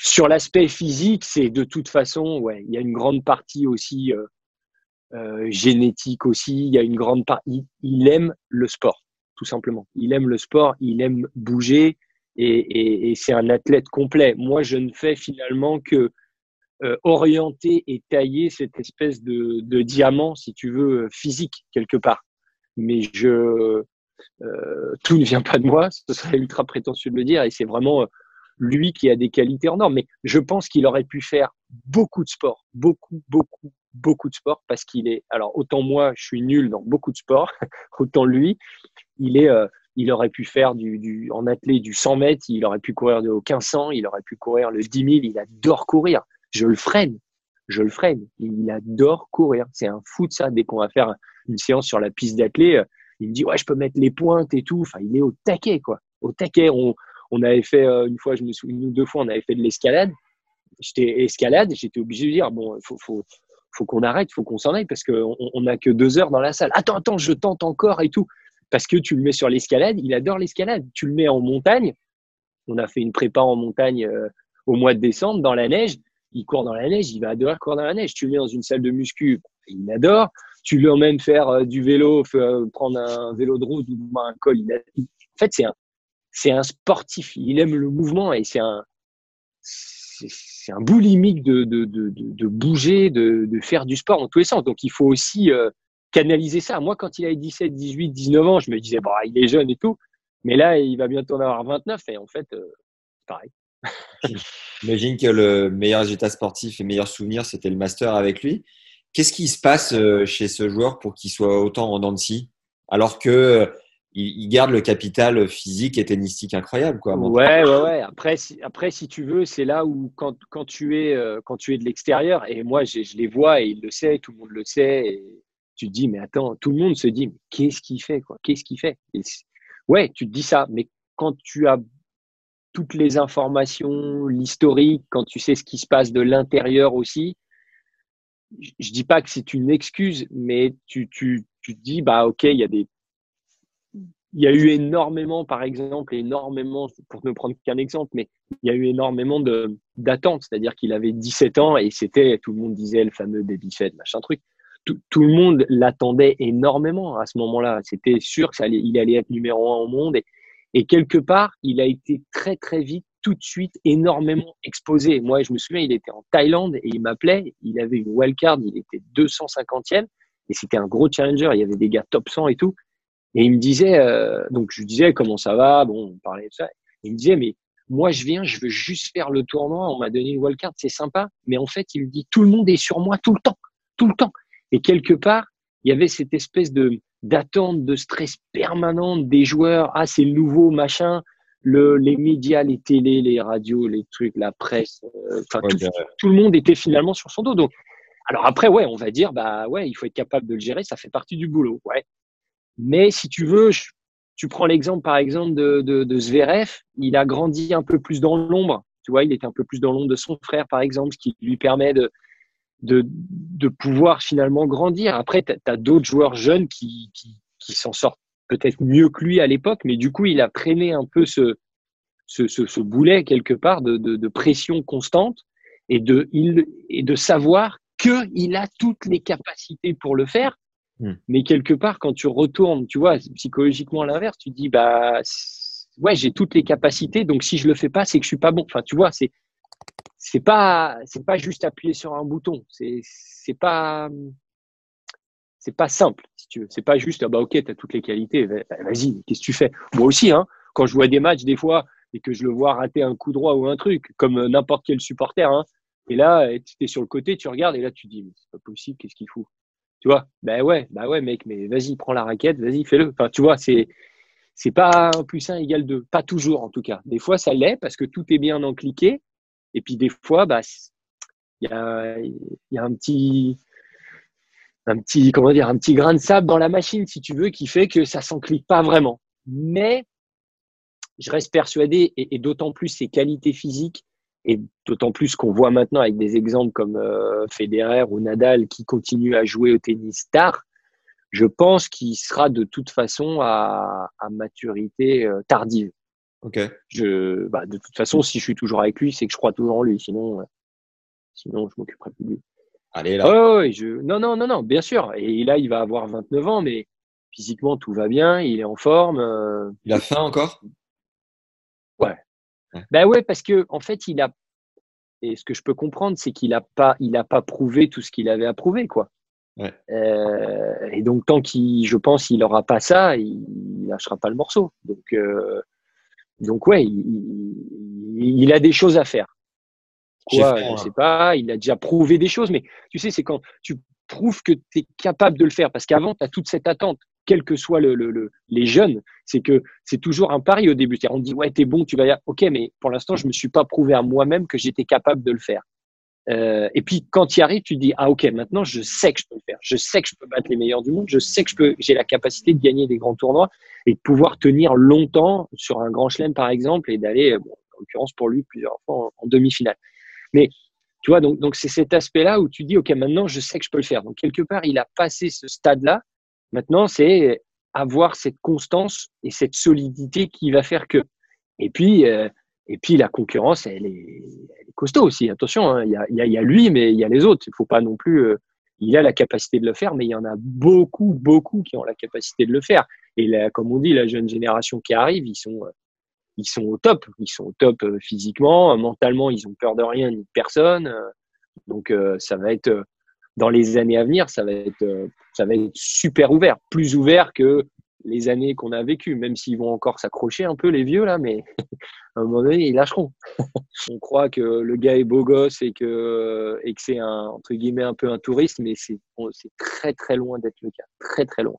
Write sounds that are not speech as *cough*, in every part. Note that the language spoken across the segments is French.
Sur l'aspect physique, c'est de toute façon, ouais, il y a une grande partie aussi euh, euh, génétique aussi. Il y a une grande partie. Il aime le sport, tout simplement. Il aime le sport, il aime bouger et, et, et c'est un athlète complet. Moi, je ne fais finalement que euh, orienter et tailler cette espèce de, de, diamant, si tu veux, physique quelque part. Mais je, euh, tout ne vient pas de moi, ce serait ultra prétentieux de le dire, et c'est vraiment euh, lui qui a des qualités en or. Mais je pense qu'il aurait pu faire beaucoup de sport, beaucoup, beaucoup, beaucoup de sport, parce qu'il est, alors autant moi, je suis nul dans beaucoup de sport, *laughs* autant lui, il est, euh, il aurait pu faire du, du, en athlète du 100 mètres, il aurait pu courir de 1500, il aurait pu courir le 10 000, il adore courir je le freine. Je le freine. Il adore courir. C'est un fou de ça. Dès qu'on va faire une séance sur la piste d'athlée, euh, il me dit ouais, je peux mettre les pointes et tout. Enfin, il est au taquet quoi. Au taquet. On, on avait fait euh, une fois, je me souviens, une ou deux fois, on avait fait de l'escalade. J'étais escalade. J'étais obligé de dire bon, faut, faut, faut qu'on arrête, faut qu'on s'en aille parce qu'on on a que deux heures dans la salle. Attends, attends, je tente encore et tout. Parce que tu le mets sur l'escalade, il adore l'escalade. Tu le mets en montagne. On a fait une prépa en montagne euh, au mois de décembre dans la neige il court dans la neige, il va adorer courir dans la neige. Tu le mets dans une salle de muscu, il adore. Tu l'emmènes faire euh, du vélo, euh, prendre un vélo de route ou un col. Il En fait, c'est un, c'est un sportif. Il aime le mouvement et c'est un, c'est un boulimique de, de, de, de, bouger, de, de faire du sport en tous les sens. Donc, il faut aussi euh, canaliser ça. Moi, quand il avait 17, 18, 19 ans, je me disais, bah, il est jeune et tout. Mais là, il va bientôt en avoir 29 et en fait, c'est pareil. *laughs* J'imagine que le meilleur résultat sportif et meilleur souvenir, c'était le master avec lui. Qu'est-ce qui se passe euh, chez ce joueur pour qu'il soit autant en dents alors que il garde le capital physique et tennistique incroyable quoi. Ouais ouais ouais. Après si, après si tu veux, c'est là où quand, quand tu es euh, quand tu es de l'extérieur et moi je les vois et il le sait, tout le monde le sait et tu te dis mais attends, tout le monde se dit mais qu'est-ce qu'il fait quoi? Qu'est-ce qu'il fait? Ouais, tu te dis ça, mais quand tu as toutes les informations, l'historique, quand tu sais ce qui se passe de l'intérieur aussi, je dis pas que c'est une excuse, mais tu, tu, tu te dis, bah, ok, il y a des, il y a eu énormément, par exemple, énormément, pour ne prendre qu'un exemple, mais il y a eu énormément d'attentes. C'est-à-dire qu'il avait 17 ans et c'était, tout le monde disait le fameux baby fed, machin truc. Tout, tout le monde l'attendait énormément à ce moment-là. C'était sûr qu'il allait, il allait être numéro un au monde et, et quelque part, il a été très très vite, tout de suite, énormément exposé. Moi, je me souviens, il était en Thaïlande et il m'appelait. Il avait une wildcard, il était 250e et c'était un gros challenger. Il y avait des gars top 100 et tout. Et il me disait, euh, donc je lui disais comment ça va, bon, on parlait de ça. Il me disait, mais moi je viens, je veux juste faire le tournoi. On m'a donné une wildcard, c'est sympa. Mais en fait, il me dit, tout le monde est sur moi tout le temps, tout le temps. Et quelque part, il y avait cette espèce de d'attente, de stress permanente des joueurs. Ah, c'est le nouveau machin. Le, les médias, les télés, les radios, les trucs, la presse, euh, enfin tout, tout, le monde était finalement sur son dos. Donc, alors après, ouais, on va dire, bah ouais, il faut être capable de le gérer, ça fait partie du boulot, ouais. Mais si tu veux, tu prends l'exemple par exemple de, de, de Zverev, il a grandi un peu plus dans l'ombre. Tu vois, il était un peu plus dans l'ombre de son frère, par exemple, ce qui lui permet de, de, de pouvoir finalement grandir. Après, tu as, d'autres joueurs jeunes qui, qui, qui s'en sortent peut-être mieux que lui à l'époque, mais du coup, il a traîné un peu ce, ce, ce, ce boulet quelque part de, de, de, pression constante et de, il, et de savoir qu'il a toutes les capacités pour le faire. Hmm. Mais quelque part, quand tu retournes, tu vois, psychologiquement à l'inverse, tu dis, bah, ouais, j'ai toutes les capacités, donc si je le fais pas, c'est que je suis pas bon. Enfin, tu vois, c'est, c'est pas c'est pas juste appuyer sur un bouton c'est c'est pas c'est pas simple si tu veux c'est pas juste ah bah ok as toutes les qualités vas-y qu'est-ce que tu fais? Moi aussi hein quand je vois des matchs des fois et que je le vois rater un coup droit ou un truc comme n'importe quel supporter hein et là tu es sur le côté tu regardes et là tu dis mais c'est pas possible qu'est-ce qu'il fout? Tu vois ben ouais bah ouais mec mais vas-y prends la raquette vas-y fais-le enfin tu vois c'est c'est pas un plus 1 égale 2. Pas toujours, en tout cas. Des fois, ça l'est parce que tout est bien encliqué. Et puis, des fois, bah, il y a, y a un petit, un petit, comment dire, un petit grain de sable dans la machine, si tu veux, qui fait que ça s'enclique pas vraiment. Mais je reste persuadé, et, d'autant plus ses qualités physiques, et d'autant plus qu'on voit maintenant avec des exemples comme euh, Federer ou Nadal qui continuent à jouer au tennis tard, je pense qu'il sera de toute façon à, maturité euh, tardive. Ok. Je, bah, de toute façon, si je suis toujours avec lui, c'est que je crois toujours en lui. Sinon, euh, sinon je m'occuperai plus de lui. Allez là. je... Non, non, non, non, bien sûr. Et là, il va avoir 29 ans, mais physiquement, tout va bien. Il est en forme. Euh, il a faim encore? Ouais. Ben ouais, parce que en fait, il a. Et ce que je peux comprendre, c'est qu'il n'a pas, il a pas prouvé tout ce qu'il avait à prouver, quoi. Euh, et donc, tant qu'il, je pense, il n'aura pas ça, il, ne lâchera pas le morceau. Donc, euh, donc ouais, il, a des choses à faire. Quoi, je sais pas, il a déjà prouvé des choses, mais tu sais, c'est quand tu prouves que tu es capable de le faire, parce qu'avant, tu as toute cette attente, quel que soit le, le, les jeunes, c'est que c'est toujours un pari au début. On dit, ouais, t'es bon, tu vas y aller. Ok, mais pour l'instant, je me suis pas prouvé à moi-même que j'étais capable de le faire. Euh, et puis quand tu y arrives, tu dis ah ok maintenant je sais que je peux le faire, je sais que je peux battre les meilleurs du monde, je sais que je peux, j'ai la capacité de gagner des grands tournois et de pouvoir tenir longtemps sur un grand chelem par exemple et d'aller, bon, en l'occurrence pour lui plusieurs fois en, demi-finale. Mais tu vois donc donc c'est cet aspect-là où tu dis ok maintenant je sais que je peux le faire. Donc quelque part il a passé ce stade-là. Maintenant c'est avoir cette constance et cette solidité qui va faire que. Et puis euh, et puis la concurrence, elle est, costaud aussi. Attention, hein. il, y a, lui, mais il y a les autres. Il faut pas non plus. Euh, il a la capacité de le faire, mais il y en a beaucoup, beaucoup qui ont la capacité de le faire. Et là, comme on dit, la jeune génération qui arrive, ils sont, euh, ils sont au top. Ils sont au top euh, physiquement, mentalement, ils ont peur de rien ni de personne. Donc ça va être dans les années à venir, ça va être, ça va être super ouvert, plus ouvert que les années qu'on a vécues, même s'ils vont encore s'accrocher un peu les vieux là, mais *laughs* à un moment donné ils lâcheront. *laughs* on croit que le gars est beau gosse et que et que c'est un entre guillemets un peu un touriste, mais c'est c'est très très loin d'être le cas, très très loin.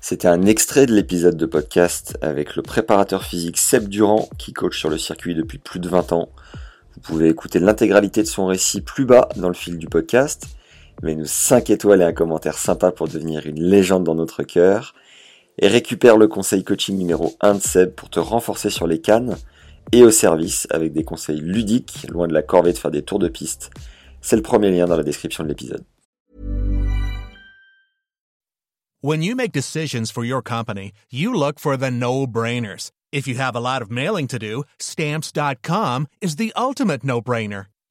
C'était un extrait de l'épisode de podcast avec le préparateur physique Seb Durand qui coach sur le circuit depuis plus de 20 ans. Vous pouvez écouter l'intégralité de son récit plus bas dans le fil du podcast. Mais nous 5 étoiles et un commentaire sympa pour devenir une légende dans notre cœur et récupère le conseil coaching numéro 1 de Seb pour te renforcer sur les cannes et au service avec des conseils ludiques, loin de la corvée de faire des tours de piste. C'est le premier lien dans la description de l'épisode. When you make decisions for your company, you look for the no-brainers. If you have a lot of mailing to do, stamps.com is the ultimate no-brainer.